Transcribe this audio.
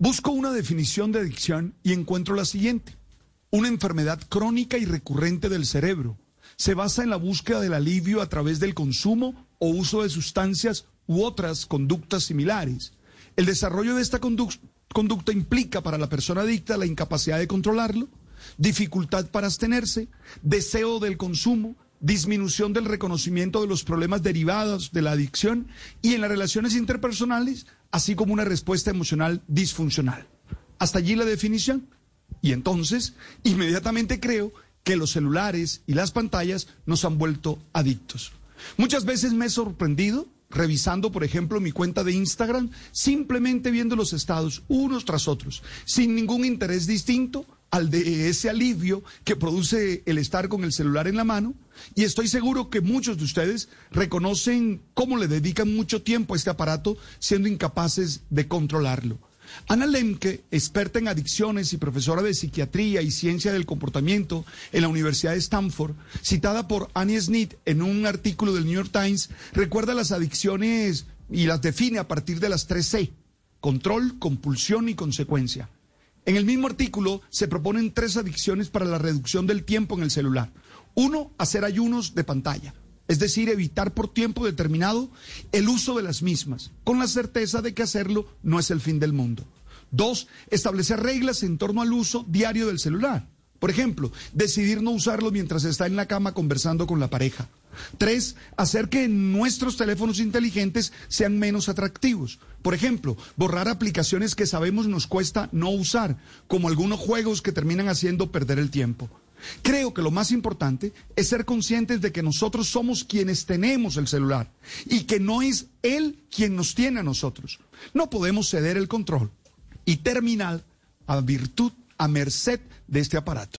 Busco una definición de adicción y encuentro la siguiente. Una enfermedad crónica y recurrente del cerebro. Se basa en la búsqueda del alivio a través del consumo o uso de sustancias u otras conductas similares. El desarrollo de esta conducta implica para la persona adicta la incapacidad de controlarlo, dificultad para abstenerse, deseo del consumo, disminución del reconocimiento de los problemas derivados de la adicción y en las relaciones interpersonales, así como una respuesta emocional disfuncional. Hasta allí la definición. Y entonces, inmediatamente creo que los celulares y las pantallas nos han vuelto adictos. Muchas veces me he sorprendido revisando, por ejemplo, mi cuenta de Instagram, simplemente viendo los estados unos tras otros, sin ningún interés distinto al de ese alivio que produce el estar con el celular en la mano. Y estoy seguro que muchos de ustedes reconocen cómo le dedican mucho tiempo a este aparato siendo incapaces de controlarlo. Ana Lemke, experta en adicciones y profesora de psiquiatría y ciencia del comportamiento en la Universidad de Stanford, citada por Annie Snit en un artículo del New York Times, recuerda las adicciones y las define a partir de las tres C, control, compulsión y consecuencia. En el mismo artículo se proponen tres adicciones para la reducción del tiempo en el celular. Uno, hacer ayunos de pantalla es decir, evitar por tiempo determinado el uso de las mismas, con la certeza de que hacerlo no es el fin del mundo. Dos, establecer reglas en torno al uso diario del celular. Por ejemplo, decidir no usarlo mientras está en la cama conversando con la pareja. Tres, hacer que nuestros teléfonos inteligentes sean menos atractivos. Por ejemplo, borrar aplicaciones que sabemos nos cuesta no usar, como algunos juegos que terminan haciendo perder el tiempo. Creo que lo más importante es ser conscientes de que nosotros somos quienes tenemos el celular y que no es él quien nos tiene a nosotros. No podemos ceder el control y terminar a virtud, a merced de este aparato.